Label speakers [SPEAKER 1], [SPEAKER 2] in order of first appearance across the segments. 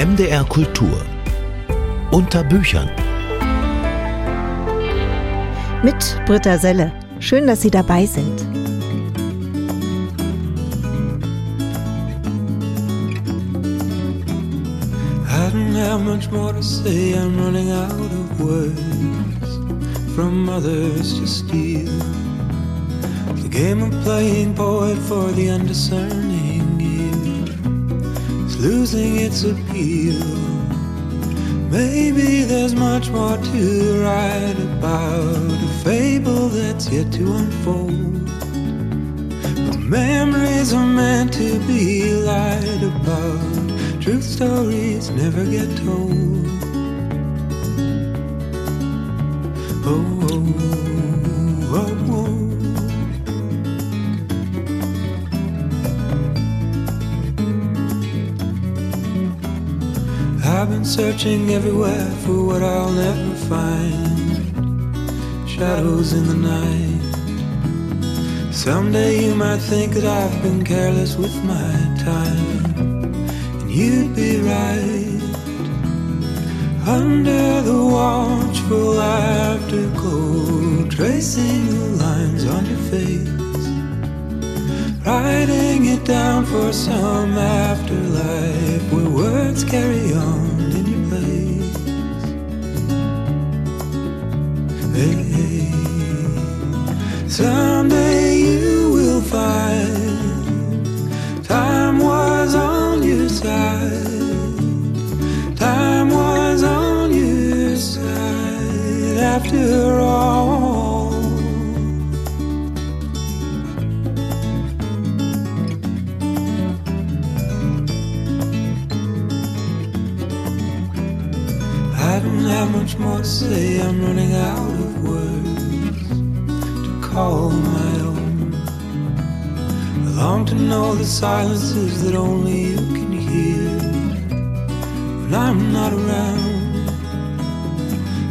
[SPEAKER 1] MDR Kultur unter Büchern.
[SPEAKER 2] Mit Britta Selle. Schön, dass Sie dabei sind.
[SPEAKER 3] I don't have much more to say. I'm running out of words from others to steal. The game of playing poet for the is losing its appeal. Maybe there's much more to write about, a fable that's yet to unfold. But memories are meant to be lied about. Truth stories never get told. Oh, oh, oh. Been searching everywhere for what I'll never find. Shadows in the night. Someday you might think that I've been careless with my time. And you'd be right. Under the watchful afterglow, tracing the lines on your face. Writing it down for some afterlife where words carry on Someday you will find time was on your side. Time was on your side after all. I don't have much more to say. I'm running out call my own. I long to know the silences that only you can hear when I'm not around.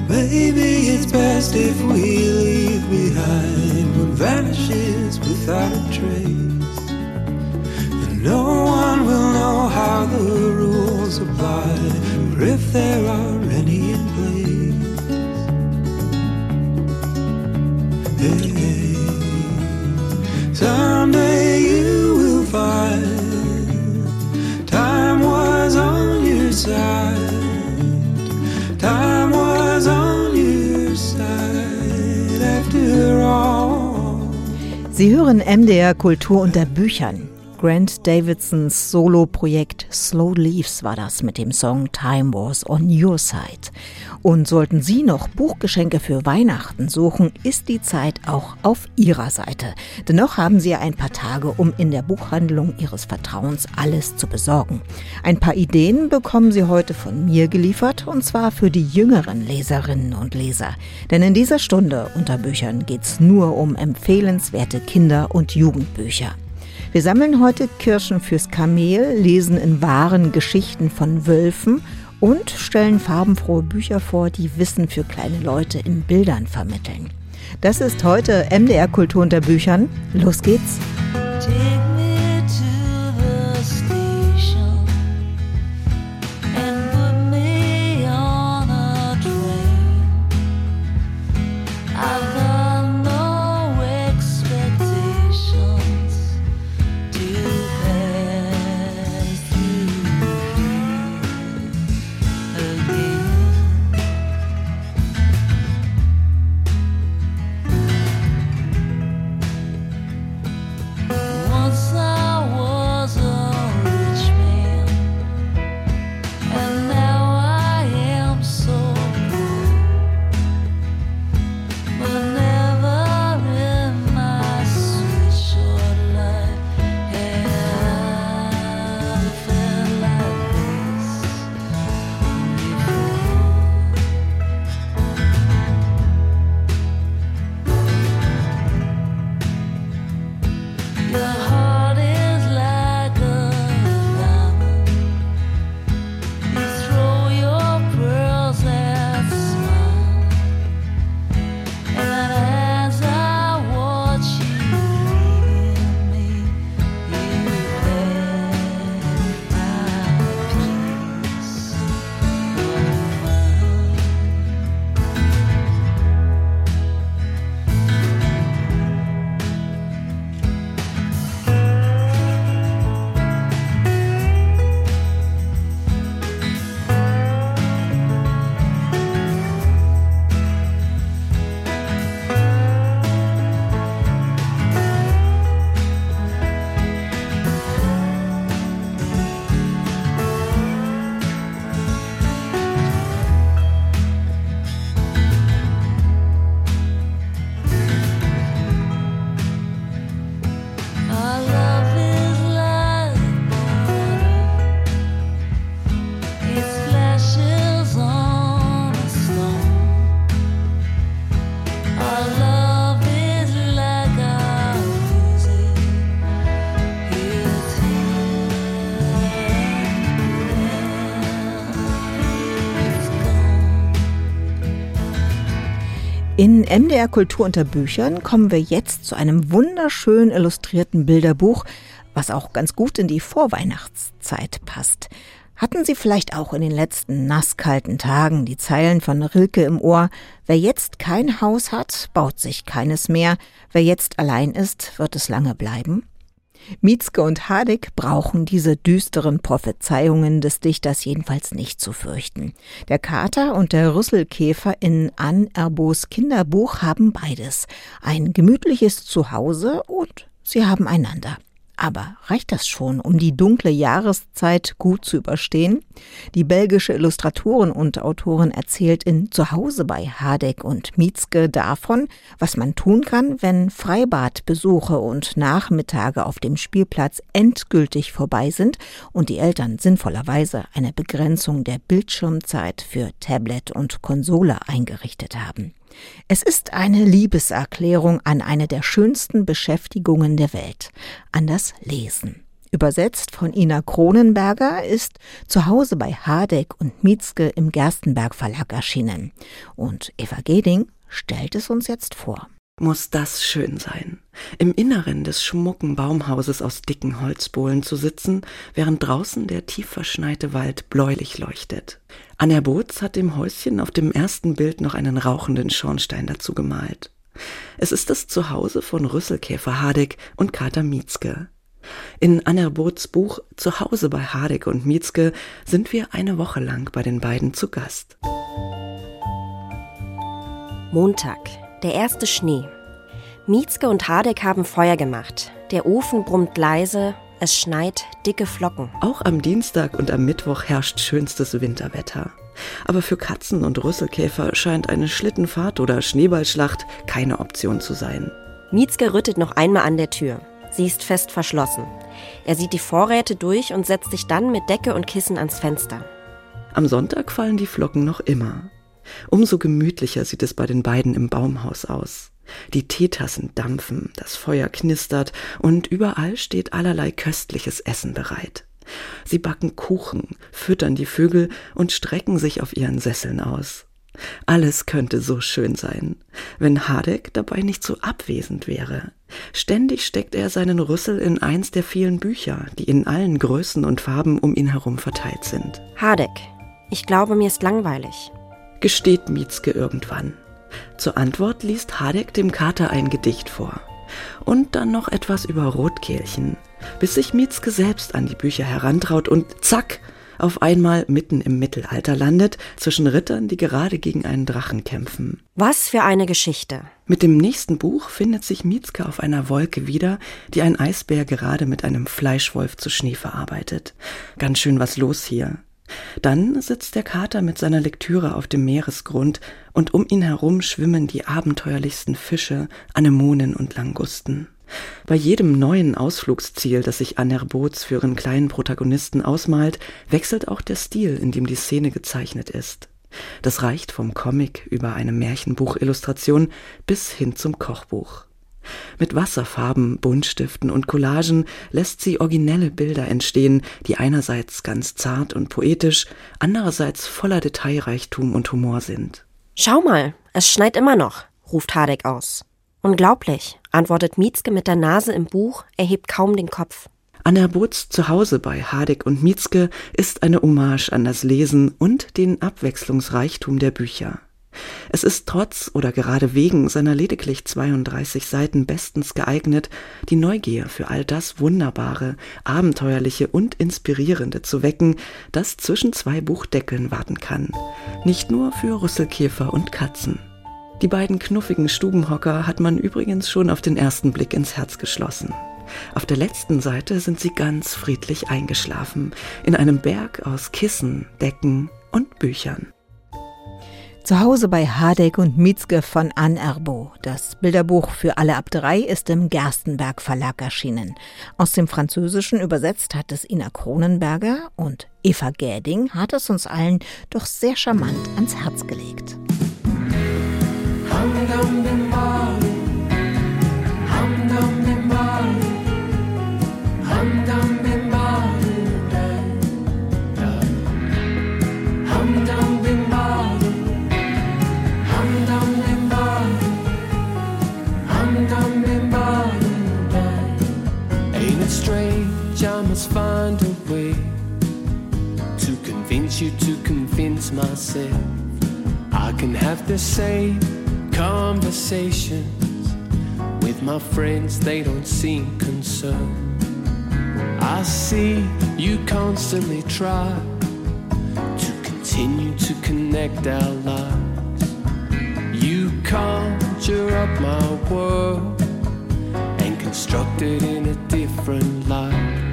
[SPEAKER 3] Maybe it's best if we leave behind what vanishes without a trace. And no one will know how the rules apply, or if there are any
[SPEAKER 2] Sie hören MDR Kultur unter Büchern. Grant Davidsons Solo-Projekt Slow Leaves war das mit dem Song Time Was on Your Side. Und sollten Sie noch Buchgeschenke für Weihnachten suchen, ist die Zeit auch auf Ihrer Seite. Dennoch haben Sie ein paar Tage, um in der Buchhandlung Ihres Vertrauens alles zu besorgen. Ein paar Ideen bekommen Sie heute von mir geliefert, und zwar für die jüngeren Leserinnen und Leser. Denn in dieser Stunde unter Büchern geht's nur um empfehlenswerte Kinder- und Jugendbücher. Wir sammeln heute Kirschen fürs Kamel, lesen in wahren Geschichten von Wölfen und stellen farbenfrohe Bücher vor, die Wissen für kleine Leute in Bildern vermitteln. Das ist heute MDR Kultur unter Büchern. Los geht's!
[SPEAKER 4] Take
[SPEAKER 2] MDR Kultur unter Büchern kommen wir jetzt zu einem wunderschön illustrierten Bilderbuch, was auch ganz gut in die Vorweihnachtszeit passt. Hatten Sie vielleicht auch in den letzten nasskalten Tagen die Zeilen von Rilke im Ohr? Wer jetzt kein Haus hat, baut sich keines mehr. Wer jetzt allein ist, wird es lange bleiben. Mietzke und Hadig brauchen diese düsteren Prophezeiungen des Dichters jedenfalls nicht zu fürchten. Der Kater und der Rüsselkäfer in Anne Erbos Kinderbuch haben beides. Ein gemütliches Zuhause und sie haben einander. Aber reicht das schon, um die dunkle Jahreszeit gut zu überstehen? Die belgische Illustratorin und Autorin erzählt in Zuhause bei Hadeck und Mietzke davon, was man tun kann, wenn Freibadbesuche und Nachmittage auf dem Spielplatz endgültig vorbei sind und die Eltern sinnvollerweise eine Begrenzung der Bildschirmzeit für Tablet und Konsole eingerichtet haben. Es ist eine Liebeserklärung an eine der schönsten Beschäftigungen der Welt, an das Lesen. Übersetzt von Ina Kronenberger ist Zuhause bei Hadeck und Mietzke im Gerstenberg Verlag erschienen. Und Eva Geding stellt es uns jetzt vor
[SPEAKER 5] muss das schön sein, im Inneren des schmucken Baumhauses aus dicken Holzbohlen zu sitzen, während draußen der tief verschneite Wald bläulich leuchtet. Anja Boots hat dem Häuschen auf dem ersten Bild noch einen rauchenden Schornstein dazu gemalt. Es ist das Zuhause von Rüsselkäfer Hadeck und Kater Mietzke. In Anna Boots Buch Zuhause bei Hadeck und Mietzke sind wir eine Woche lang bei den beiden zu Gast.
[SPEAKER 6] Montag, der erste Schnee. Mietzke und Hadeck haben Feuer gemacht. Der Ofen brummt leise, es schneit dicke Flocken.
[SPEAKER 5] Auch am Dienstag und am Mittwoch herrscht schönstes Winterwetter. Aber für Katzen und Rüsselkäfer scheint eine Schlittenfahrt oder Schneeballschlacht keine Option zu sein.
[SPEAKER 6] Mietzke rüttet noch einmal an der Tür. Sie ist fest verschlossen. Er sieht die Vorräte durch und setzt sich dann mit Decke und Kissen ans Fenster.
[SPEAKER 5] Am Sonntag fallen die Flocken noch immer. Umso gemütlicher sieht es bei den beiden im Baumhaus aus. Die Teetassen dampfen, das Feuer knistert und überall steht allerlei köstliches Essen bereit. Sie backen Kuchen, füttern die Vögel und strecken sich auf ihren Sesseln aus. Alles könnte so schön sein, wenn Hadeck dabei nicht so abwesend wäre. Ständig steckt er seinen Rüssel in eins der vielen Bücher, die in allen Größen und Farben um ihn herum verteilt sind.
[SPEAKER 6] Hadeck, ich glaube, mir ist langweilig
[SPEAKER 5] gesteht Mietzke irgendwann. Zur Antwort liest Hadeck dem Kater ein Gedicht vor. Und dann noch etwas über Rotkehlchen, bis sich Mietzke selbst an die Bücher herantraut und zack, auf einmal mitten im Mittelalter landet, zwischen Rittern, die gerade gegen einen Drachen kämpfen.
[SPEAKER 6] Was für eine Geschichte.
[SPEAKER 5] Mit dem nächsten Buch findet sich Mietzke auf einer Wolke wieder, die ein Eisbär gerade mit einem Fleischwolf zu Schnee verarbeitet. Ganz schön was los hier. Dann sitzt der Kater mit seiner Lektüre auf dem Meeresgrund und um ihn herum schwimmen die abenteuerlichsten Fische, Anemonen und Langusten. Bei jedem neuen Ausflugsziel, das sich Anner Boots für ihren kleinen Protagonisten ausmalt, wechselt auch der Stil, in dem die Szene gezeichnet ist. Das reicht vom Comic über eine Märchenbuchillustration bis hin zum Kochbuch. Mit Wasserfarben, Buntstiften und Collagen lässt sie originelle Bilder entstehen, die einerseits ganz zart und poetisch, andererseits voller Detailreichtum und Humor sind.
[SPEAKER 6] Schau mal, es schneit immer noch, ruft Hadeck aus. Unglaublich, antwortet Mietzke mit der Nase im Buch, erhebt kaum den Kopf.
[SPEAKER 5] Anna Boots Zuhause bei Hadeck und Mietzke ist eine Hommage an das Lesen und den Abwechslungsreichtum der Bücher. Es ist trotz oder gerade wegen seiner lediglich 32 Seiten bestens geeignet, die Neugier für all das Wunderbare, Abenteuerliche und Inspirierende zu wecken, das zwischen zwei Buchdeckeln warten kann. Nicht nur für Rüsselkäfer und Katzen. Die beiden knuffigen Stubenhocker hat man übrigens schon auf den ersten Blick ins Herz geschlossen. Auf der letzten Seite sind sie ganz friedlich eingeschlafen, in einem Berg aus Kissen, Decken und Büchern.
[SPEAKER 2] Zu Hause bei Hadeck und Mietzke von Anne Erbo. Das Bilderbuch für alle ab drei ist im Gerstenberg Verlag erschienen. Aus dem Französischen übersetzt hat es Ina Kronenberger und Eva Gäding hat es uns allen doch sehr charmant ans Herz gelegt.
[SPEAKER 3] down
[SPEAKER 7] strange, I must find a way to convince you to convince myself. I can have the same conversations with my friends, they don't seem concerned. I see you constantly try to continue to connect our lives. You conjure up my world constructed in a different light.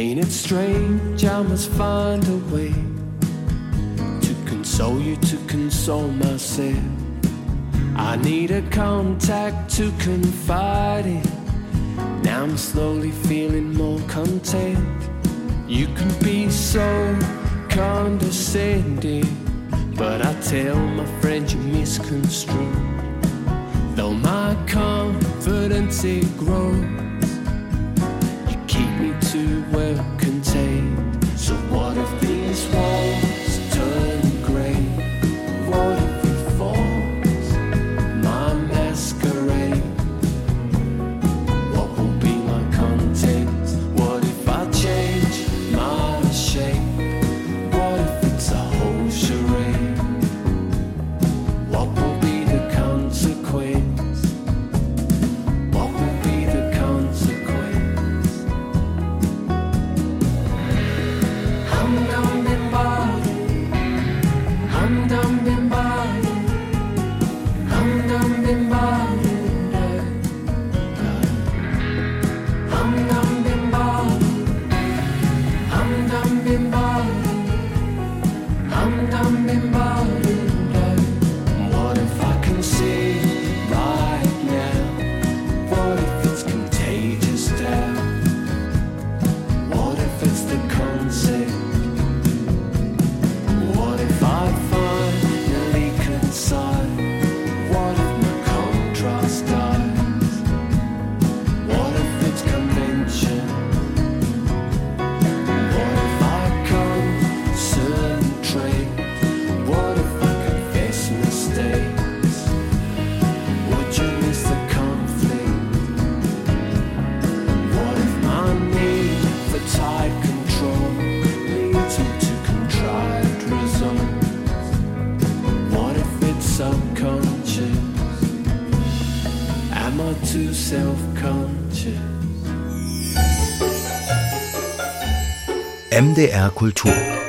[SPEAKER 7] Ain't it strange? I must find a way to console you, to console myself. I need a contact to confide in. Now I'm slowly feeling more content. You can be so condescending, but I tell my friend you misconstrue. Though my confidence it grows, too well contained. So what if these walls
[SPEAKER 1] MDR Kultur.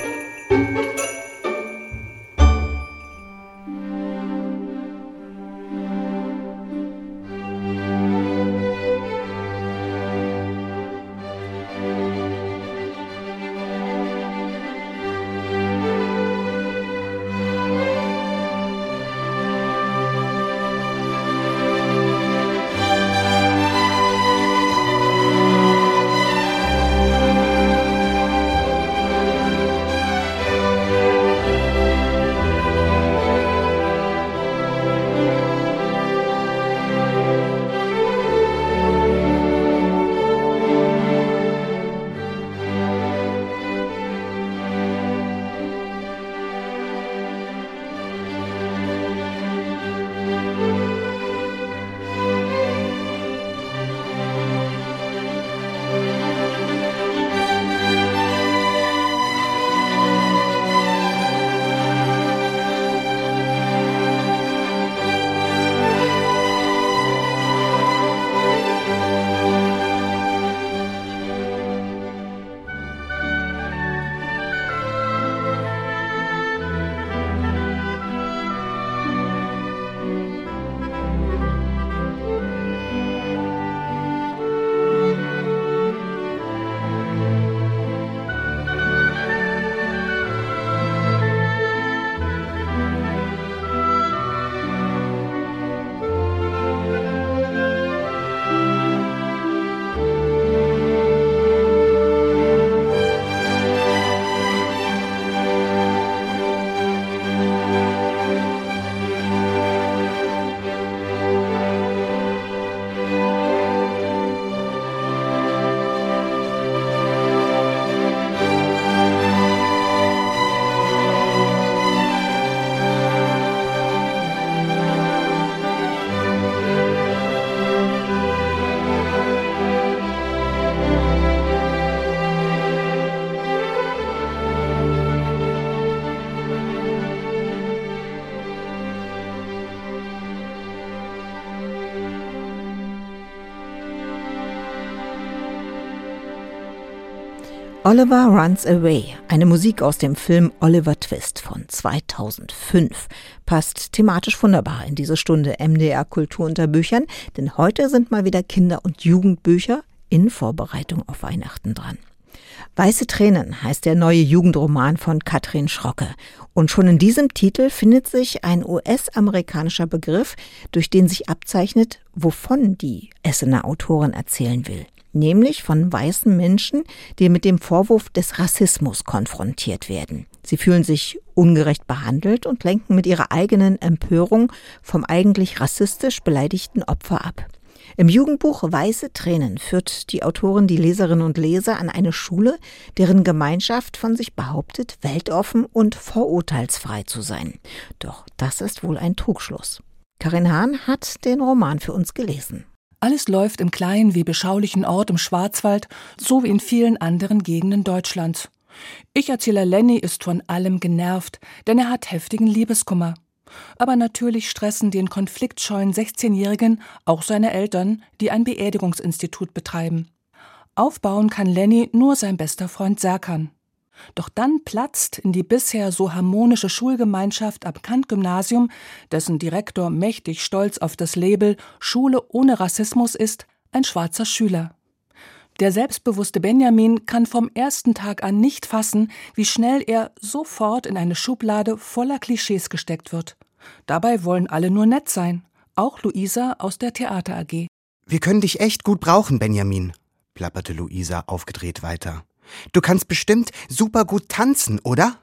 [SPEAKER 2] Oliver Runs Away, eine Musik aus dem Film Oliver Twist von 2005, passt thematisch wunderbar in diese Stunde MDR Kultur unter Büchern, denn heute sind mal wieder Kinder- und Jugendbücher in Vorbereitung auf Weihnachten dran. Weiße Tränen heißt der neue Jugendroman von Katrin Schrocke. Und schon in diesem Titel findet sich ein US-amerikanischer Begriff, durch den sich abzeichnet, wovon die Essener Autorin erzählen will nämlich von weißen Menschen, die mit dem Vorwurf des Rassismus konfrontiert werden. Sie fühlen sich ungerecht behandelt und lenken mit ihrer eigenen Empörung vom eigentlich rassistisch beleidigten Opfer ab. Im Jugendbuch Weiße Tränen führt die Autorin die Leserinnen und Leser an eine Schule, deren Gemeinschaft von sich behauptet, weltoffen und vorurteilsfrei zu sein. Doch das ist wohl ein Trugschluss. Karin Hahn hat den Roman für uns gelesen.
[SPEAKER 8] Alles läuft im kleinen wie beschaulichen Ort im Schwarzwald, so wie in vielen anderen Gegenden Deutschlands. Ich-Erzähler Lenny ist von allem genervt, denn er hat heftigen Liebeskummer. Aber natürlich stressen den konfliktscheuen 16-Jährigen auch seine Eltern, die ein Beerdigungsinstitut betreiben. Aufbauen kann Lenny nur sein bester Freund Serkan. Doch dann platzt in die bisher so harmonische Schulgemeinschaft am Kant-Gymnasium, dessen Direktor mächtig stolz auf das Label Schule ohne Rassismus ist, ein schwarzer Schüler. Der selbstbewusste Benjamin kann vom ersten Tag an nicht fassen, wie schnell er sofort in eine Schublade voller Klischees gesteckt wird. Dabei wollen alle nur nett sein, auch Luisa aus der Theater AG.
[SPEAKER 9] Wir können dich echt gut brauchen, Benjamin, plapperte Luisa aufgedreht weiter. Du kannst bestimmt super gut tanzen, oder?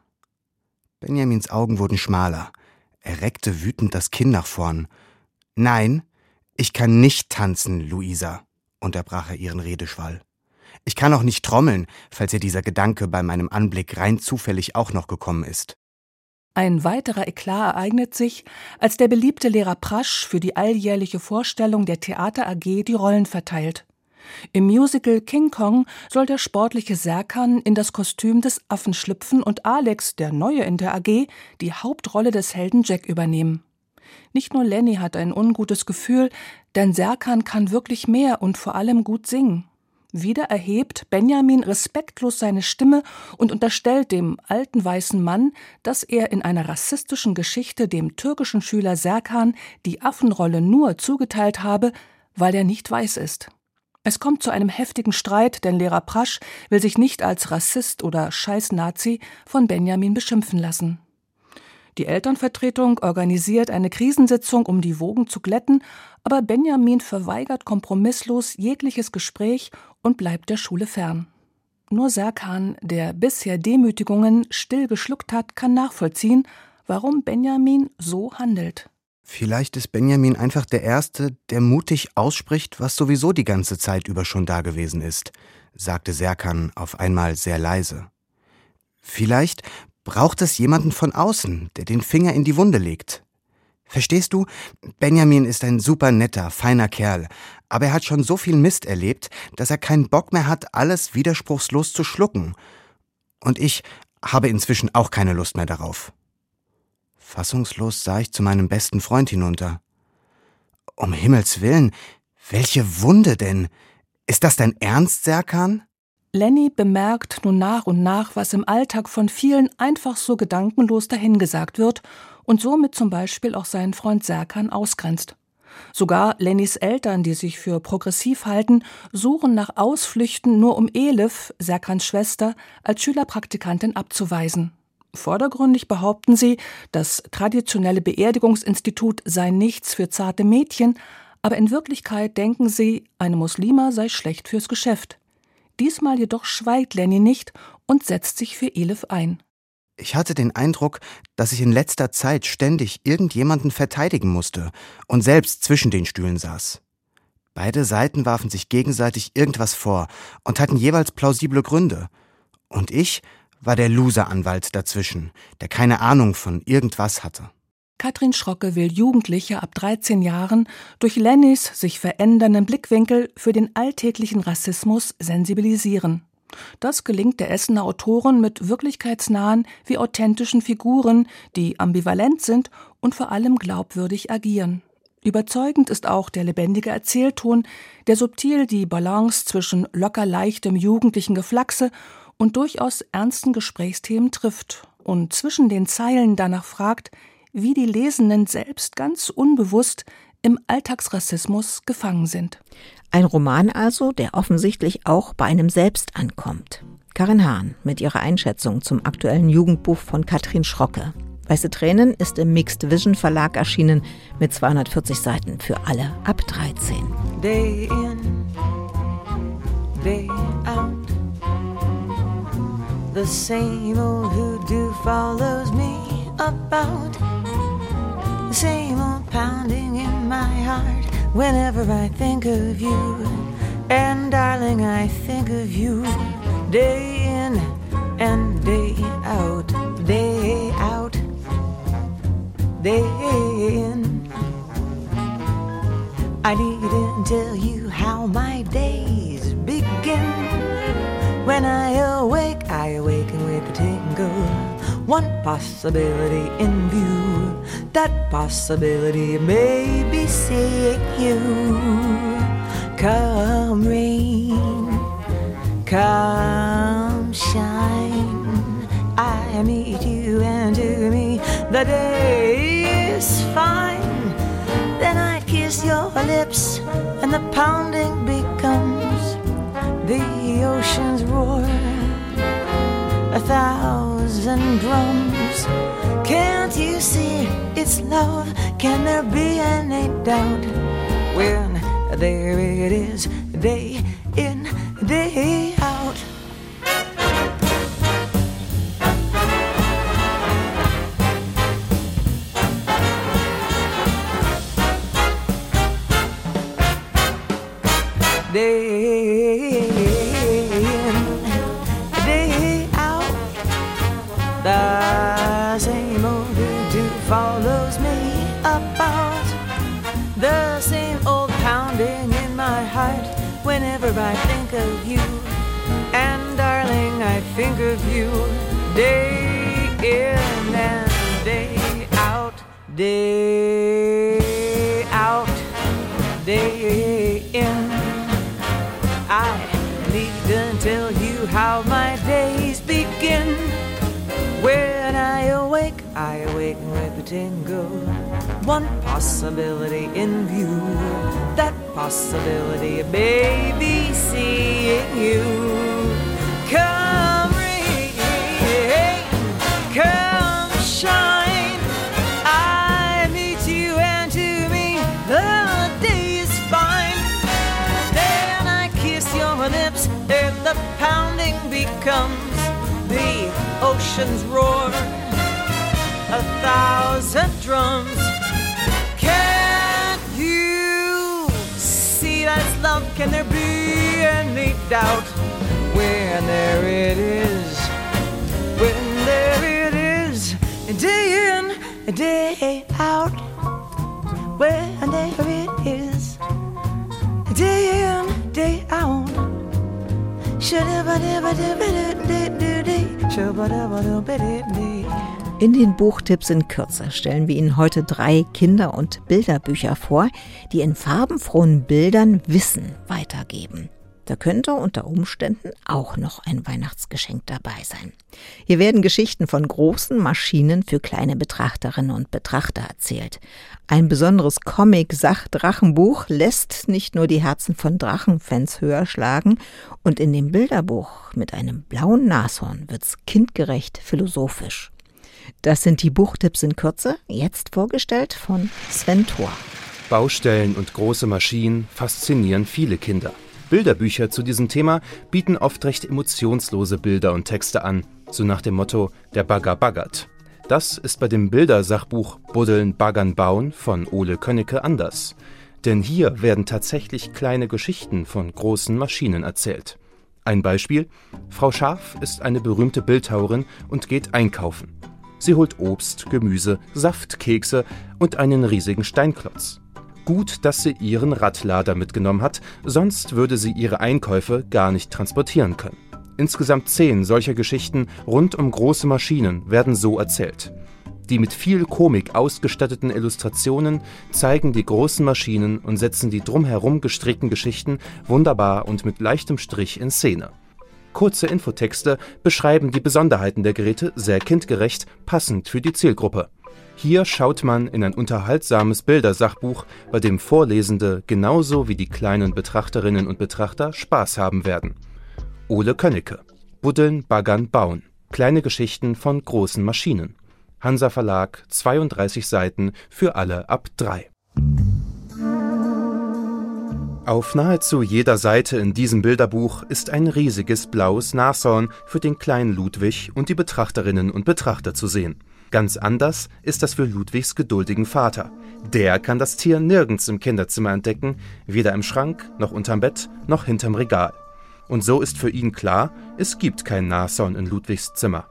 [SPEAKER 9] Benjamins Augen wurden schmaler. Er reckte wütend das Kinn nach vorn. Nein, ich kann nicht tanzen, Luisa, unterbrach er ihren Redeschwall. Ich kann auch nicht trommeln, falls ihr dieser Gedanke bei meinem Anblick rein zufällig auch noch gekommen ist.
[SPEAKER 8] Ein weiterer Eklat ereignet sich, als der beliebte Lehrer Prasch für die alljährliche Vorstellung der Theater AG die Rollen verteilt. Im Musical King Kong soll der sportliche Serkan in das Kostüm des Affen schlüpfen und Alex, der Neue in der AG, die Hauptrolle des Helden Jack übernehmen. Nicht nur Lenny hat ein ungutes Gefühl, denn Serkan kann wirklich mehr und vor allem gut singen. Wieder erhebt Benjamin respektlos seine Stimme und unterstellt dem alten weißen Mann, dass er in einer rassistischen Geschichte dem türkischen Schüler Serkan die Affenrolle nur zugeteilt habe, weil er nicht weiß ist. Es kommt zu einem heftigen Streit, denn Lehrer Prasch will sich nicht als Rassist oder Scheiß-Nazi von Benjamin beschimpfen lassen. Die Elternvertretung organisiert eine Krisensitzung, um die Wogen zu glätten, aber Benjamin verweigert kompromisslos jegliches Gespräch und bleibt der Schule fern. Nur Serkan, der bisher Demütigungen still geschluckt hat, kann nachvollziehen, warum Benjamin so handelt.
[SPEAKER 9] Vielleicht ist Benjamin einfach der Erste, der mutig ausspricht, was sowieso die ganze Zeit über schon da gewesen ist, sagte Serkan auf einmal sehr leise. Vielleicht braucht es jemanden von außen, der den Finger in die Wunde legt. Verstehst du? Benjamin ist ein super netter, feiner Kerl, aber er hat schon so viel Mist erlebt, dass er keinen Bock mehr hat, alles widerspruchslos zu schlucken. Und ich habe inzwischen auch keine Lust mehr darauf. Fassungslos sah ich zu meinem besten Freund hinunter. Um Himmels willen, welche Wunde denn? Ist das dein Ernst, Serkan?
[SPEAKER 8] Lenny bemerkt nun nach und nach, was im Alltag von vielen einfach so gedankenlos dahingesagt wird und somit zum Beispiel auch seinen Freund Serkan ausgrenzt. Sogar Lennys Eltern, die sich für progressiv halten, suchen nach Ausflüchten nur um Elif, Serkans Schwester, als Schülerpraktikantin abzuweisen. Vordergründig behaupten sie, das traditionelle Beerdigungsinstitut sei nichts für zarte Mädchen, aber in Wirklichkeit denken sie, eine Muslima sei schlecht fürs Geschäft. Diesmal jedoch schweigt Lenny nicht und setzt sich für Elif ein.
[SPEAKER 9] Ich hatte den Eindruck, dass ich in letzter Zeit ständig irgendjemanden verteidigen musste und selbst zwischen den Stühlen saß. Beide Seiten warfen sich gegenseitig irgendwas vor und hatten jeweils plausible Gründe. Und ich war der Loser-Anwalt dazwischen, der keine Ahnung von irgendwas hatte.
[SPEAKER 8] Katrin Schrocke will Jugendliche ab 13 Jahren durch Lennys sich verändernden Blickwinkel für den alltäglichen Rassismus sensibilisieren. Das gelingt der Essener Autorin mit wirklichkeitsnahen wie authentischen Figuren, die ambivalent sind und vor allem glaubwürdig agieren. Überzeugend ist auch der lebendige Erzählton, der subtil die Balance zwischen locker leichtem jugendlichen Geflachse und durchaus ernsten Gesprächsthemen trifft und zwischen den Zeilen danach fragt, wie die Lesenden selbst ganz unbewusst im Alltagsrassismus gefangen sind.
[SPEAKER 2] Ein Roman also, der offensichtlich auch bei einem selbst ankommt. Karin Hahn mit ihrer Einschätzung zum aktuellen Jugendbuch von Katrin Schrocke. Weiße Tränen ist im Mixed Vision Verlag erschienen mit 240 Seiten für alle ab 13.
[SPEAKER 10] Day in, day out. The same old hoodoo follows me about. The same old pounding in my heart whenever I think of you. And darling, I think of you day in and day out, day out, day in. I needn't tell you how my days begin. When I awake, I awaken with a tingle. One possibility in view. That possibility may be seeing you. Come rain, come shine. I meet you, and to me, the day is fine. Then I kiss your lips, and the pounding becomes the ocean's roar. A thousand drums. Can't you see it's love? Can there be any doubt when there it is, day in, day about. The same old pounding in my heart whenever I think of you. And darling, I think of you day in and day out, day out, day in. I needn't tell you how my days begin. When I awake, I awaken with a tingle. One possibility in view. That possibility, baby, seeing you. Come rain, come shine. I meet you, and to me, the day is fine. Then I kiss your lips, and the pounding becomes the ocean's roar. A thousand drums. Love? Can there be any doubt when there it is? When there it is, day in, day out. When there it is, day in, day out.
[SPEAKER 2] In den Buchtipps in Kürze stellen wir Ihnen heute drei Kinder- und Bilderbücher vor, die in farbenfrohen Bildern Wissen weitergeben. Da könnte unter Umständen auch noch ein Weihnachtsgeschenk dabei sein. Hier werden Geschichten von großen Maschinen für kleine Betrachterinnen und Betrachter erzählt. Ein besonderes Comic-Sach-Drachenbuch lässt nicht nur die Herzen von Drachenfans höher schlagen und in dem Bilderbuch mit einem blauen Nashorn wird's kindgerecht philosophisch. Das sind die Buchtipps in Kürze, jetzt vorgestellt von Sven Thor.
[SPEAKER 11] Baustellen und große Maschinen faszinieren viele Kinder. Bilderbücher zu diesem Thema bieten oft recht emotionslose Bilder und Texte an, so nach dem Motto Der Bagger baggert. Das ist bei dem Bildersachbuch Buddeln, Baggern, Bauen von Ole Könnecke anders. Denn hier werden tatsächlich kleine Geschichten von großen Maschinen erzählt. Ein Beispiel: Frau Schaf ist eine berühmte Bildhauerin und geht einkaufen. Sie holt Obst, Gemüse, Saft, Kekse und einen riesigen Steinklotz. Gut, dass sie ihren Radlader mitgenommen hat, sonst würde sie ihre Einkäufe gar nicht transportieren können. Insgesamt zehn solcher Geschichten rund um große Maschinen werden so erzählt. Die mit viel Komik ausgestatteten Illustrationen zeigen die großen Maschinen und setzen die drumherum gestrickten Geschichten wunderbar und mit leichtem Strich in Szene. Kurze Infotexte beschreiben die Besonderheiten der Geräte sehr kindgerecht, passend für die Zielgruppe. Hier schaut man in ein unterhaltsames Bildersachbuch, bei dem Vorlesende genauso wie die kleinen Betrachterinnen und Betrachter Spaß haben werden. Ole Könnecke. Buddeln, Baggern, Bauen. Kleine Geschichten von großen Maschinen. Hansa Verlag, 32 Seiten für alle ab 3. Auf nahezu jeder Seite in diesem Bilderbuch ist ein riesiges blaues Nashorn für den kleinen Ludwig und die Betrachterinnen und Betrachter zu sehen. Ganz anders ist das für Ludwigs geduldigen Vater. Der kann das Tier nirgends im Kinderzimmer entdecken, weder im Schrank, noch unterm Bett, noch hinterm Regal. Und so ist für ihn klar, es gibt kein Nashorn in Ludwigs Zimmer.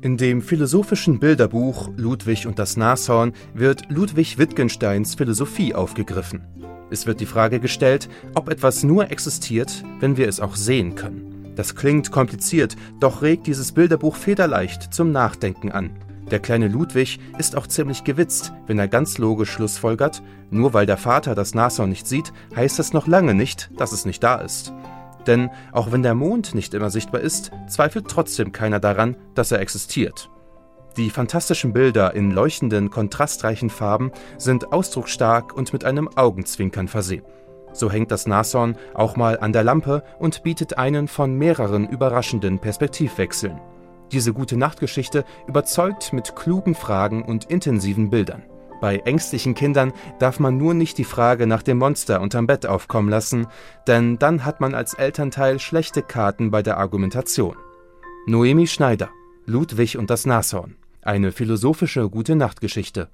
[SPEAKER 11] In dem philosophischen Bilderbuch Ludwig und das Nashorn wird Ludwig Wittgensteins Philosophie aufgegriffen. Es wird die Frage gestellt, ob etwas nur existiert, wenn wir es auch sehen können. Das klingt kompliziert, doch regt dieses Bilderbuch federleicht zum Nachdenken an. Der kleine Ludwig ist auch ziemlich gewitzt, wenn er ganz logisch schlussfolgert, nur weil der Vater das Nashorn nicht sieht, heißt es noch lange nicht, dass es nicht da ist. Denn auch wenn der Mond nicht immer sichtbar ist, zweifelt trotzdem keiner daran, dass er existiert. Die fantastischen Bilder in leuchtenden, kontrastreichen Farben sind ausdrucksstark und mit einem Augenzwinkern versehen. So hängt das Nashorn auch mal an der Lampe und bietet einen von mehreren überraschenden Perspektivwechseln. Diese gute Nachtgeschichte überzeugt mit klugen Fragen und intensiven Bildern. Bei ängstlichen Kindern darf man nur nicht die Frage nach dem Monster unterm Bett aufkommen lassen, denn dann hat man als Elternteil schlechte Karten bei der Argumentation. Noemi Schneider, Ludwig und das Nashorn. Eine philosophische gute Nachtgeschichte.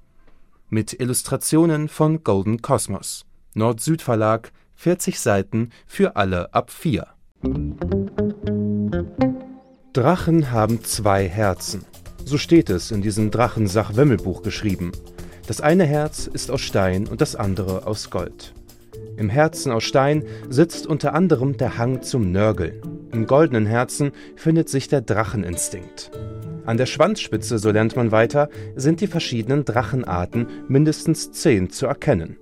[SPEAKER 11] Mit Illustrationen von Golden Cosmos. Nord-Süd Verlag, 40 Seiten für alle ab 4. Drachen haben zwei Herzen. So steht es in diesem Drachensach-Wemmelbuch geschrieben. Das eine Herz ist aus Stein und das andere aus Gold. Im Herzen aus Stein sitzt unter anderem der Hang zum Nörgeln. Im goldenen Herzen findet sich der Dracheninstinkt. An der Schwanzspitze, so lernt man weiter, sind die verschiedenen Drachenarten mindestens zehn zu erkennen.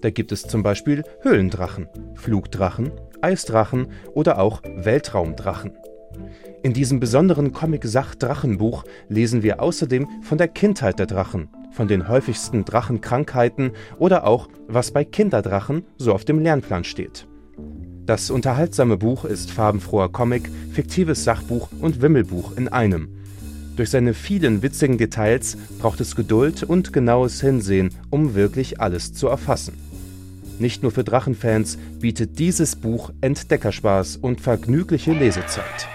[SPEAKER 11] Da gibt es zum Beispiel Höhlendrachen, Flugdrachen, Eisdrachen oder auch Weltraumdrachen. In diesem besonderen Comic-Sach-Drachenbuch lesen wir außerdem von der Kindheit der Drachen, von den häufigsten Drachenkrankheiten oder auch, was bei Kinderdrachen so auf dem Lernplan steht. Das unterhaltsame Buch ist farbenfroher Comic, fiktives Sachbuch und Wimmelbuch in einem. Durch seine vielen witzigen Details braucht es Geduld und genaues Hinsehen, um wirklich alles zu erfassen. Nicht nur für Drachenfans bietet dieses Buch Entdeckerspaß und vergnügliche Lesezeit.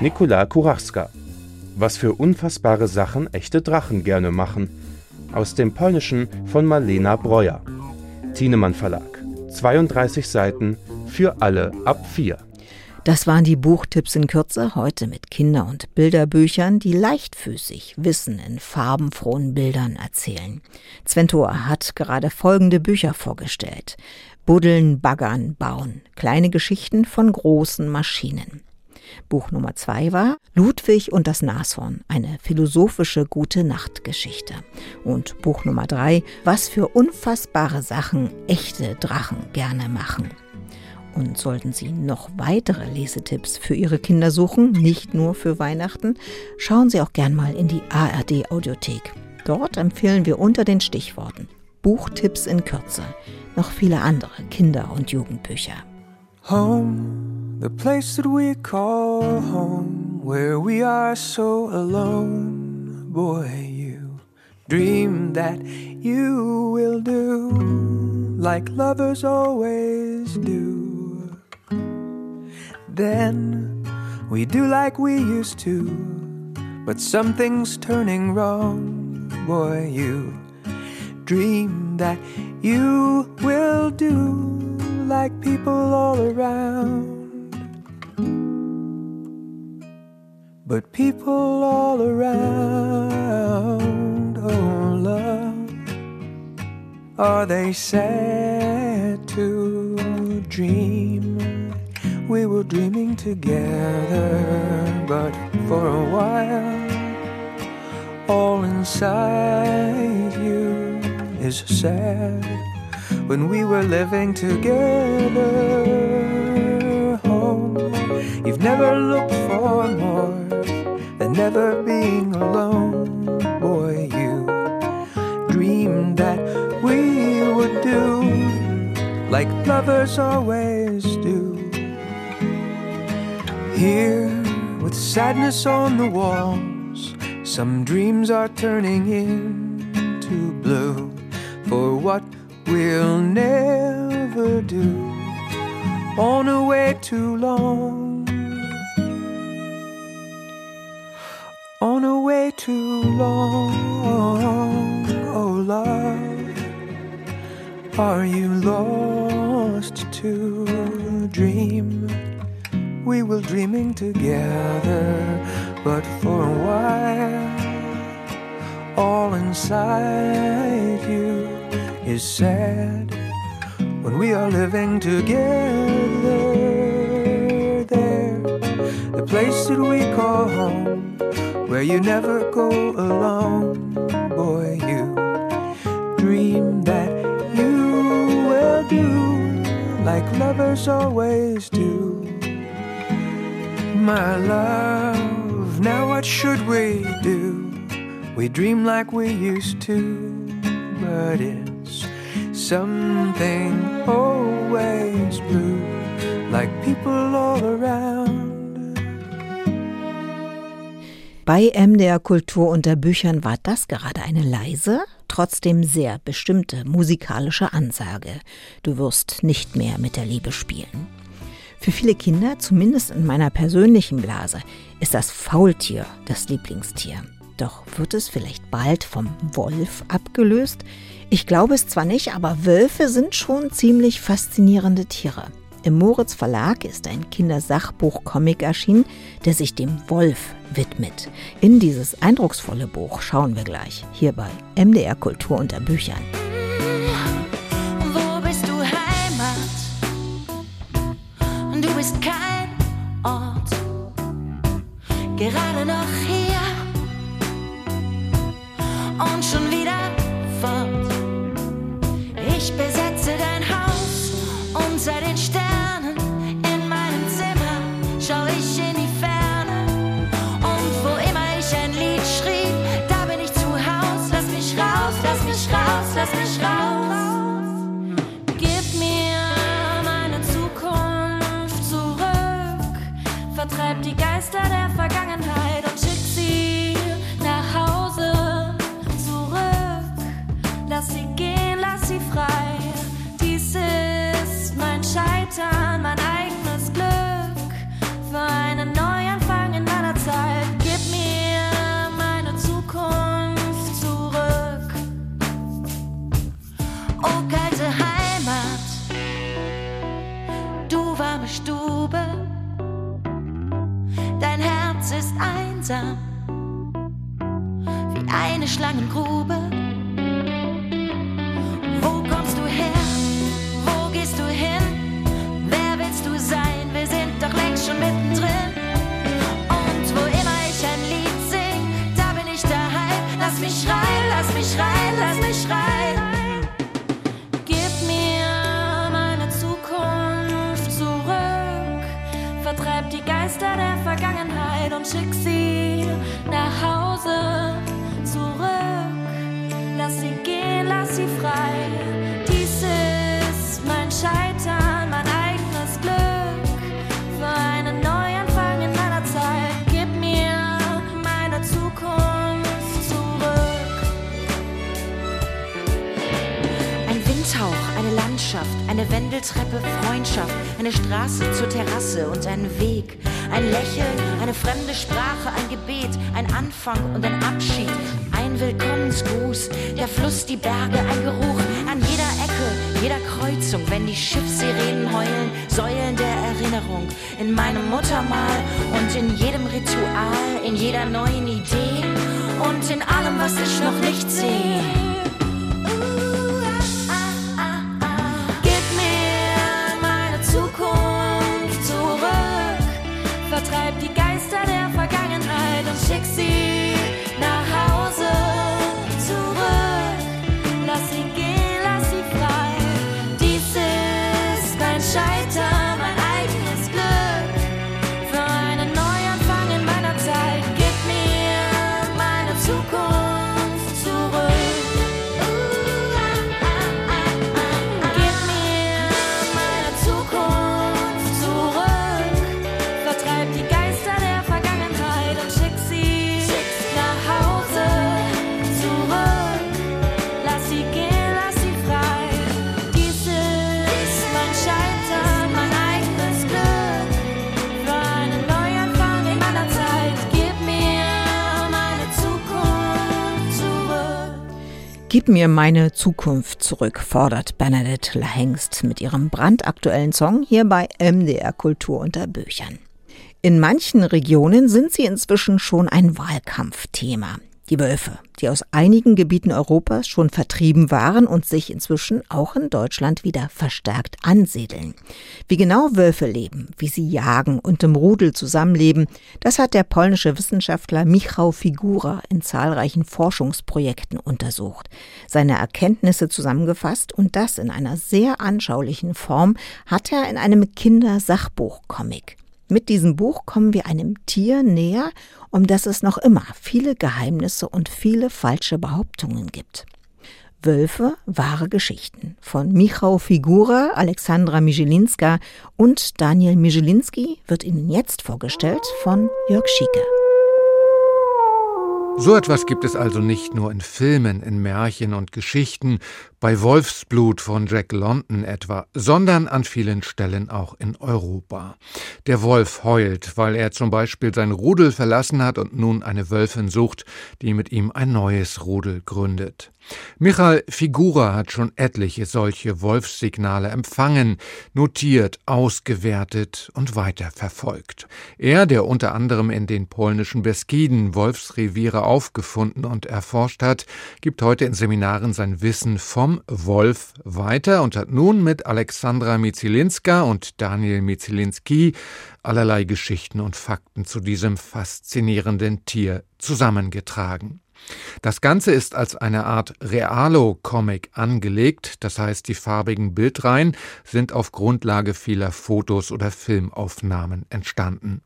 [SPEAKER 11] Nikola Kurachska. Was für unfassbare Sachen echte Drachen gerne machen. Aus dem Polnischen von Marlena Breuer. Thienemann Verlag. 32 Seiten für alle ab 4.
[SPEAKER 2] Das waren die Buchtipps in Kürze, heute mit Kinder- und Bilderbüchern, die leichtfüßig Wissen in farbenfrohen Bildern erzählen. Zventor hat gerade folgende Bücher vorgestellt. Buddeln, Baggern, Bauen. Kleine Geschichten von großen Maschinen. Buch Nummer zwei war Ludwig und das Nashorn, eine philosophische gute Nachtgeschichte. Und Buch Nummer drei, was für unfassbare Sachen echte Drachen gerne machen. Und sollten Sie noch weitere Lesetipps für Ihre Kinder suchen, nicht nur für Weihnachten, schauen Sie auch gern mal in die ARD Audiothek. Dort empfehlen wir unter den Stichworten Buchtipps in Kürze noch viele andere Kinder- und Jugendbücher.
[SPEAKER 3] Home, the place that we call home, where we are so alone. Boy, you dream that you will do like lovers always do. Then we do like we used to, but something's turning wrong. Boy, you dream that you will do like people all around. But people all around, oh love, are they sad to dream? We were dreaming together, but for a while, all inside you is sad. When we were living together, home, You've never looked for more than never being alone. Boy, you dreamed that we would do like lovers always do. Here, with sadness on the walls, some dreams are turning into blue for what we'll never do on a way too long. On a way too long, oh love, are you lost to a dream? We were dreaming together, but for a while, all inside you is sad. When we are living together there the place that we call home where you never go alone boy you dream that you will do like lovers always do my love now what should we do we dream like we used to but it's something always blue, like people all around.
[SPEAKER 2] Bei MDR Kultur unter Büchern war das gerade eine leise, trotzdem sehr bestimmte musikalische Ansage. Du wirst nicht mehr mit der Liebe spielen. Für viele Kinder, zumindest in meiner persönlichen Blase, ist das Faultier das Lieblingstier. Doch wird es vielleicht bald vom Wolf abgelöst? Ich glaube es zwar nicht, aber Wölfe sind schon ziemlich faszinierende Tiere. Im Moritz Verlag ist ein Kindersachbuch-Comic erschienen, der sich dem Wolf widmet. In dieses eindrucksvolle Buch schauen wir gleich, hier bei MDR Kultur unter Büchern.
[SPEAKER 4] Du bist kein Ort, gerade noch hier und schon wieder fort. Ich besetze einsam wie eine Schlangengrube. Wo kommst du her? Wo gehst du hin? Wer willst du sein? Wir sind doch längst schon mittendrin. Und wo immer ich ein Lied sing, da bin ich daheim. Lass mich schreien, lass mich schreien, lass mich schreien. Gib mir meine Zukunft zurück. Vertreib die Geister der Vergangenheit und schick sie
[SPEAKER 12] eine Wendeltreppe, Freundschaft, eine Straße zur Terrasse und ein Weg. Ein Lächeln, eine fremde Sprache, ein Gebet, ein Anfang und ein Abschied, ein Willkommensgruß, der Fluss, die Berge, ein Geruch an jeder Ecke, jeder Kreuzung, wenn die Schiffssirenen heulen, Säulen der Erinnerung, in meinem Muttermal und in jedem Ritual, in jeder neuen Idee und in allem, was ich noch nicht sehe.
[SPEAKER 4] Gib mir meine Zukunft zurück,
[SPEAKER 2] fordert Bernadette Lahengst mit ihrem brandaktuellen Song hier bei MDR Kultur unter Büchern. In manchen Regionen sind sie inzwischen schon ein Wahlkampfthema. Die Wölfe, die aus einigen Gebieten Europas schon vertrieben waren und sich inzwischen auch in Deutschland wieder verstärkt ansiedeln. Wie genau Wölfe leben, wie sie jagen und im Rudel zusammenleben, das hat der polnische Wissenschaftler Michał Figura in zahlreichen Forschungsprojekten untersucht, seine Erkenntnisse zusammengefasst und das in einer sehr anschaulichen Form hat er in einem Kindersachbuch-Comic. Mit diesem Buch kommen wir einem Tier näher, um das es noch immer viele Geheimnisse und viele falsche Behauptungen gibt. Wölfe, wahre Geschichten von Michał Figura, Alexandra Mijelinska und Daniel Mijelinski wird Ihnen jetzt vorgestellt von Jörg Schieke.
[SPEAKER 13] So etwas gibt es also nicht nur in Filmen, in Märchen und Geschichten, bei Wolfsblut von Jack London etwa, sondern an vielen Stellen auch in Europa. Der Wolf heult, weil er zum Beispiel sein Rudel verlassen hat und nun eine Wölfin sucht, die mit ihm ein neues Rudel gründet. Michael Figura hat schon etliche solche Wolfssignale empfangen, notiert, ausgewertet und weiterverfolgt. Er, der unter anderem in den polnischen Beskiden Wolfsreviere aufgefunden und erforscht hat, gibt heute in Seminaren sein Wissen vom Wolf weiter und hat nun mit Alexandra Mizilinska und Daniel Mizilinski allerlei Geschichten und Fakten zu diesem faszinierenden Tier zusammengetragen. Das Ganze ist als eine Art Realo-Comic angelegt, das heißt, die farbigen Bildreihen sind auf Grundlage vieler Fotos oder Filmaufnahmen entstanden.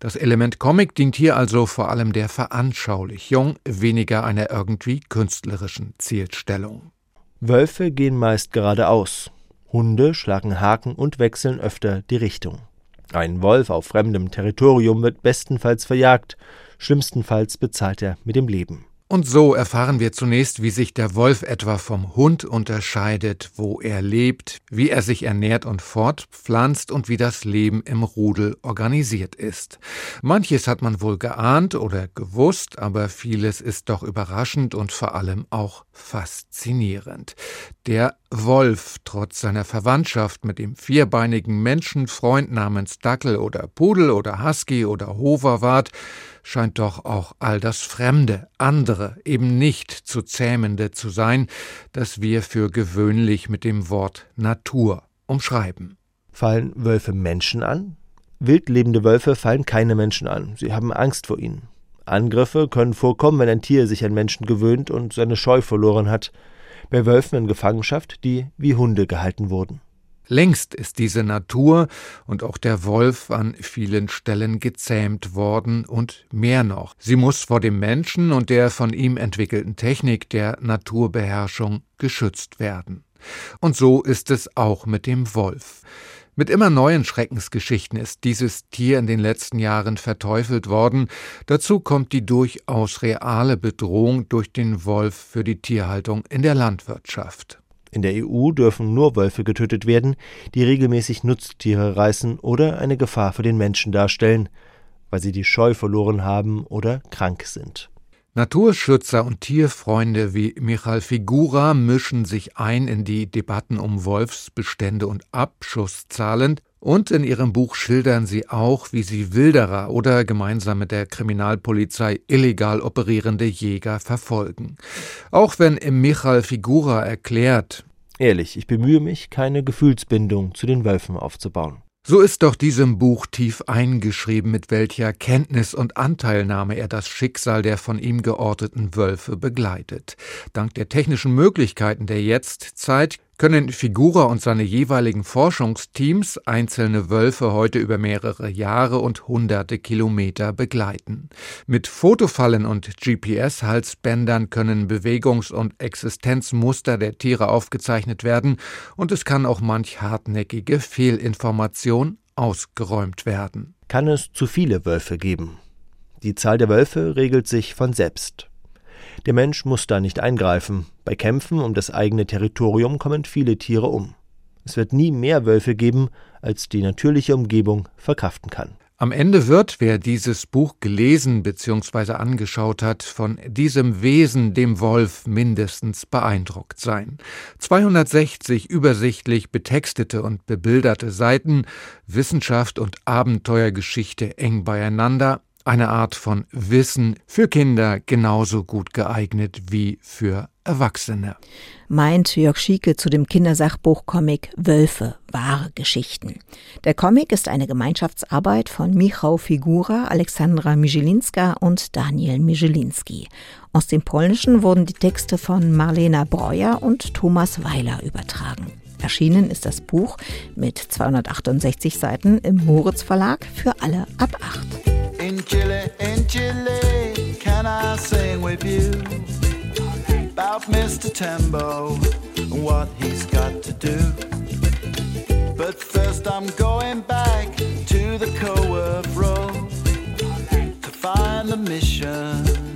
[SPEAKER 13] Das Element Comic dient hier also vor allem der Veranschaulichung, weniger einer irgendwie künstlerischen Zielstellung.
[SPEAKER 14] Wölfe gehen meist geradeaus. Hunde schlagen Haken und wechseln öfter die Richtung. Ein Wolf auf fremdem Territorium wird bestenfalls verjagt, schlimmstenfalls bezahlt er mit dem Leben.
[SPEAKER 13] Und so erfahren wir zunächst, wie sich der Wolf etwa vom Hund unterscheidet, wo er lebt, wie er sich ernährt und fortpflanzt und wie das Leben im Rudel organisiert ist. Manches hat man wohl geahnt oder gewusst, aber vieles ist doch überraschend und vor allem auch faszinierend. Der Wolf, trotz seiner Verwandtschaft mit dem vierbeinigen Menschenfreund namens Dackel oder Pudel oder Husky oder Hoverwart, scheint doch auch all das Fremde, andere, eben nicht zu zähmende zu sein, das wir für gewöhnlich mit dem Wort Natur umschreiben.
[SPEAKER 14] Fallen Wölfe Menschen an? Wildlebende Wölfe fallen keine Menschen an, sie haben Angst vor ihnen. Angriffe können vorkommen, wenn ein Tier sich an Menschen gewöhnt und seine Scheu verloren hat, bei Wölfen in Gefangenschaft, die wie Hunde gehalten wurden.
[SPEAKER 13] Längst ist diese Natur und auch der Wolf an vielen Stellen gezähmt worden und mehr noch. Sie muss vor dem Menschen und der von ihm entwickelten Technik der Naturbeherrschung geschützt werden. Und so ist es auch mit dem Wolf. Mit immer neuen Schreckensgeschichten ist dieses Tier in den letzten Jahren verteufelt worden. Dazu kommt die durchaus reale Bedrohung durch den Wolf für die Tierhaltung in der Landwirtschaft.
[SPEAKER 14] In der EU dürfen nur Wölfe getötet werden, die regelmäßig Nutztiere reißen oder eine Gefahr für den Menschen darstellen, weil sie die Scheu verloren haben oder krank sind.
[SPEAKER 13] Naturschützer und Tierfreunde wie Michal Figura mischen sich ein in die Debatten um Wolfsbestände und Abschusszahlen und in ihrem Buch schildern sie auch, wie sie Wilderer oder gemeinsam mit der Kriminalpolizei illegal operierende Jäger verfolgen. Auch wenn Michal Figura erklärt,
[SPEAKER 14] Ehrlich, ich bemühe mich, keine Gefühlsbindung zu den Wölfen aufzubauen.
[SPEAKER 13] So ist doch diesem Buch tief eingeschrieben, mit welcher Kenntnis und Anteilnahme er das Schicksal der von ihm georteten Wölfe begleitet. Dank der technischen Möglichkeiten der Jetztzeit können Figura und seine jeweiligen Forschungsteams einzelne Wölfe heute über mehrere Jahre und hunderte Kilometer begleiten. Mit Fotofallen und GPS-Halsbändern können Bewegungs- und Existenzmuster der Tiere aufgezeichnet werden und es kann auch manch hartnäckige Fehlinformation ausgeräumt werden.
[SPEAKER 14] Kann es zu viele Wölfe geben? Die Zahl der Wölfe regelt sich von selbst. Der Mensch muss da nicht eingreifen. Bei Kämpfen um das eigene Territorium kommen viele Tiere um. Es wird nie mehr Wölfe geben, als die natürliche Umgebung verkraften kann.
[SPEAKER 13] Am Ende wird, wer dieses Buch gelesen bzw. angeschaut hat, von diesem Wesen, dem Wolf, mindestens beeindruckt sein. 260 übersichtlich betextete und bebilderte Seiten, Wissenschaft und Abenteuergeschichte eng beieinander, eine Art von Wissen für Kinder genauso gut geeignet wie für Erwachsene.
[SPEAKER 15] Meint Jörg Schieke zu dem Kindersachbuch-Comic Wölfe, wahre Geschichten. Der Comic ist eine Gemeinschaftsarbeit von Michał Figura, Alexandra Mijelinska und Daniel Mijelinski. Aus dem Polnischen wurden die Texte von Marlena Breuer und Thomas Weiler übertragen. Erschienen ist das Buch mit 268 Seiten im Moritz Verlag für alle ab 8. In Chile, in Chile, can I sing with you about Mr. Tembo and what he's got to do? But first, I'm going back to the Coworth Road to find the mission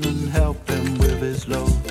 [SPEAKER 15] and help him with his load.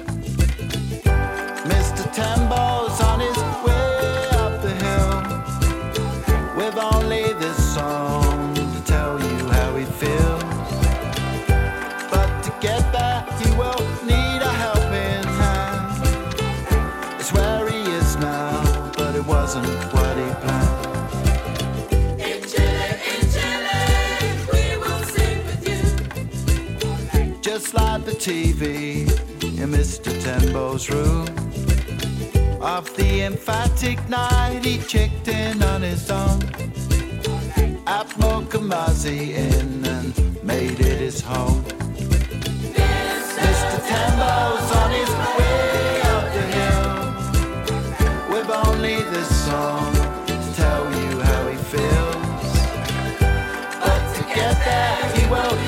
[SPEAKER 15] TV in Mr. Tembo's room. Of the emphatic night, he checked in on his own. At Mokamazi Inn and made it his home. Mr. Tembo's on his way up the hill with only this song to tell you how he feels. But to get there, he will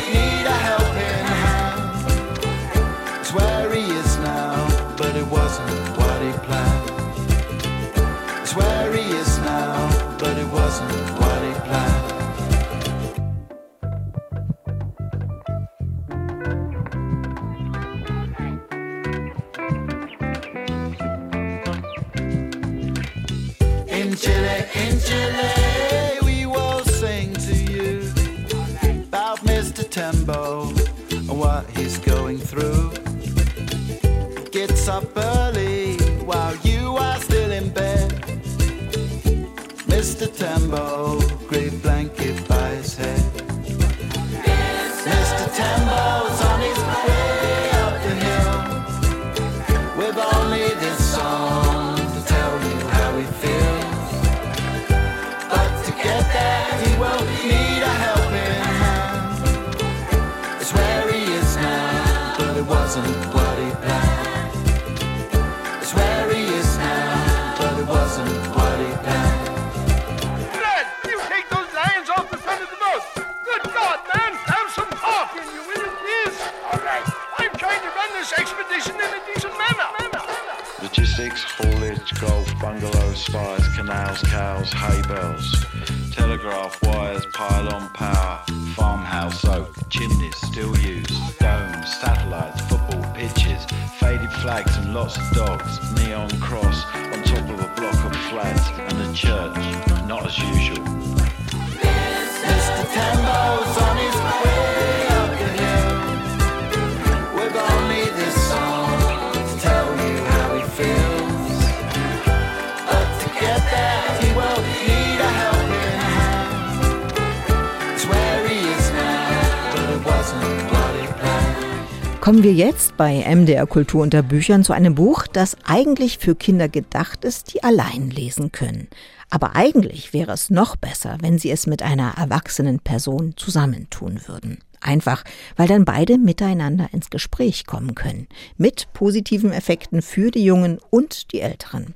[SPEAKER 15] Kommen wir jetzt bei MDR Kultur unter Büchern zu einem Buch, das eigentlich für Kinder gedacht ist, die allein lesen können. Aber eigentlich wäre es noch besser, wenn sie es mit einer erwachsenen Person zusammentun würden. Einfach, weil dann beide miteinander ins Gespräch kommen können. Mit positiven Effekten für die Jungen und die Älteren.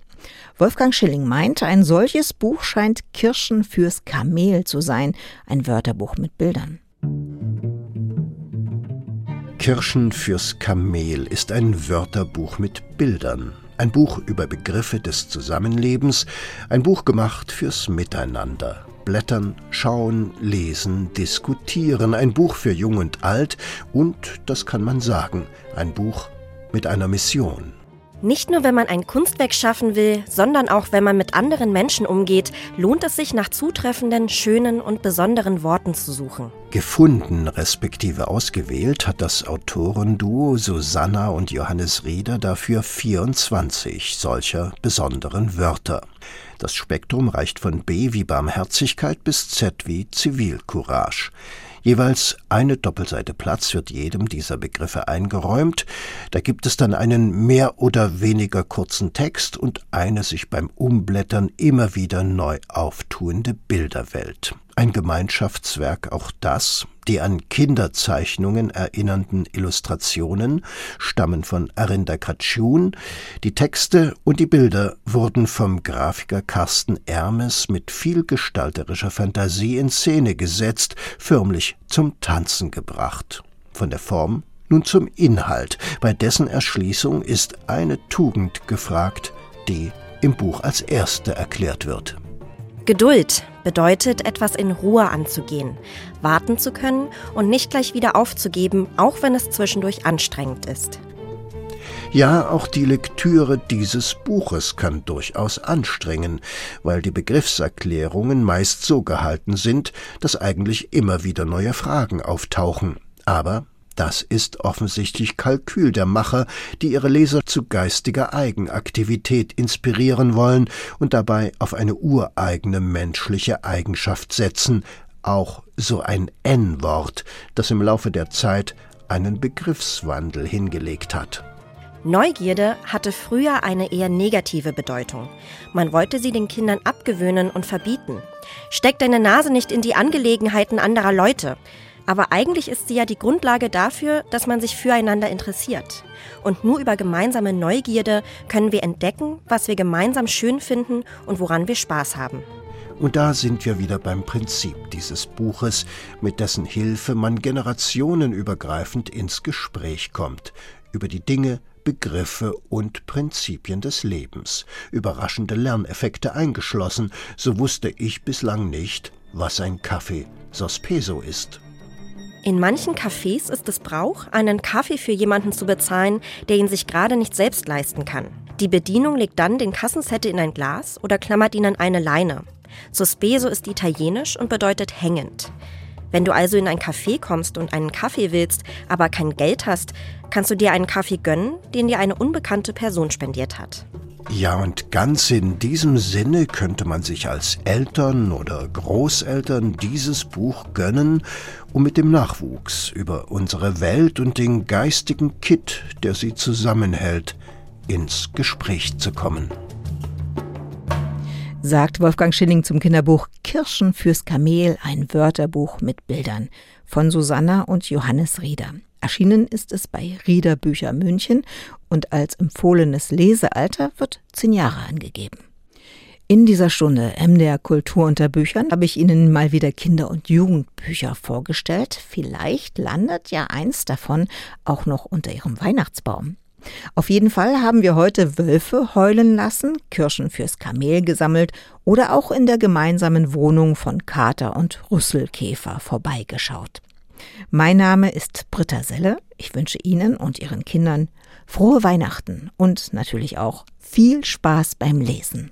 [SPEAKER 15] Wolfgang Schilling meint, ein solches Buch scheint Kirschen fürs Kamel zu sein, ein Wörterbuch mit Bildern.
[SPEAKER 1] Kirschen fürs Kamel ist ein Wörterbuch mit Bildern. Ein Buch über Begriffe des Zusammenlebens, ein Buch gemacht fürs Miteinander. Blättern, schauen, lesen, diskutieren, ein Buch für Jung und Alt und, das kann man sagen, ein Buch mit einer Mission.
[SPEAKER 6] Nicht nur, wenn man ein Kunstwerk schaffen will, sondern auch, wenn man mit anderen Menschen umgeht, lohnt es sich nach zutreffenden, schönen und besonderen Worten zu suchen.
[SPEAKER 1] Gefunden respektive ausgewählt hat das Autorenduo Susanna und Johannes Rieder dafür 24 solcher besonderen Wörter. Das Spektrum reicht von B wie Barmherzigkeit bis Z wie Zivilcourage. Jeweils eine Doppelseite Platz wird jedem dieser Begriffe eingeräumt. Da gibt es dann einen mehr oder weniger kurzen Text und eine sich beim Umblättern immer wieder neu auftuende Bilderwelt. Ein Gemeinschaftswerk auch das, die an Kinderzeichnungen erinnernden Illustrationen stammen von Arinda Kratschun, die Texte und die Bilder wurden vom Grafiker Carsten Ermes mit viel gestalterischer Fantasie in Szene gesetzt, förmlich zum Tanzen gebracht. Von der Form nun zum Inhalt, bei dessen Erschließung ist eine Tugend gefragt, die im Buch als erste erklärt wird.
[SPEAKER 6] Geduld bedeutet, etwas in Ruhe anzugehen, warten zu können und nicht gleich wieder aufzugeben, auch wenn es zwischendurch anstrengend ist.
[SPEAKER 1] Ja, auch die Lektüre dieses Buches kann durchaus anstrengen, weil die Begriffserklärungen meist so gehalten sind, dass eigentlich immer wieder neue Fragen auftauchen. Aber das ist offensichtlich Kalkül der Macher, die ihre Leser zu geistiger Eigenaktivität inspirieren wollen und dabei auf eine ureigene menschliche Eigenschaft setzen, auch so ein N-Wort, das im Laufe der Zeit einen Begriffswandel hingelegt hat.
[SPEAKER 6] Neugierde hatte früher eine eher negative Bedeutung. Man wollte sie den Kindern abgewöhnen und verbieten. Steck deine Nase nicht in die Angelegenheiten anderer Leute. Aber eigentlich ist sie ja die Grundlage dafür, dass man sich füreinander interessiert. Und nur über gemeinsame Neugierde können wir entdecken, was wir gemeinsam schön finden und woran wir Spaß haben.
[SPEAKER 1] Und da sind wir wieder beim Prinzip dieses Buches, mit dessen Hilfe man generationenübergreifend ins Gespräch kommt, über die Dinge, Begriffe und Prinzipien des Lebens, überraschende Lerneffekte eingeschlossen, so wusste ich bislang nicht, was ein Kaffee Sospeso ist.
[SPEAKER 6] In manchen Cafés ist es Brauch, einen Kaffee für jemanden zu bezahlen, der ihn sich gerade nicht selbst leisten kann. Die Bedienung legt dann den Kassenzettel in ein Glas oder klammert ihn an eine Leine. Sospeso ist italienisch und bedeutet hängend. Wenn du also in ein Café kommst und einen Kaffee willst, aber kein Geld hast, kannst du dir einen Kaffee gönnen, den dir eine unbekannte Person spendiert hat.
[SPEAKER 1] Ja, und ganz in diesem Sinne könnte man sich als Eltern oder Großeltern dieses Buch gönnen, um mit dem Nachwuchs über unsere Welt und den geistigen Kitt, der sie zusammenhält, ins Gespräch zu kommen.
[SPEAKER 2] Sagt Wolfgang Schilling zum Kinderbuch Kirschen fürs Kamel, ein Wörterbuch mit Bildern von Susanna und Johannes Rieder. Erschienen ist es bei Rieder Bücher München und als empfohlenes Lesealter wird zehn Jahre angegeben. In dieser Stunde MDR Kultur unter Büchern habe ich Ihnen mal wieder Kinder- und Jugendbücher vorgestellt. Vielleicht landet ja eins davon auch noch unter Ihrem Weihnachtsbaum. Auf jeden Fall haben wir heute Wölfe heulen lassen, Kirschen fürs Kamel gesammelt oder auch in der gemeinsamen Wohnung von Kater und Rüsselkäfer vorbeigeschaut. Mein Name ist Britta Selle. Ich wünsche Ihnen und Ihren Kindern frohe Weihnachten und natürlich auch viel Spaß beim Lesen.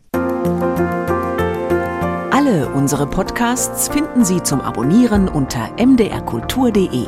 [SPEAKER 16] Alle unsere Podcasts finden Sie zum Abonnieren unter mdrkultur.de.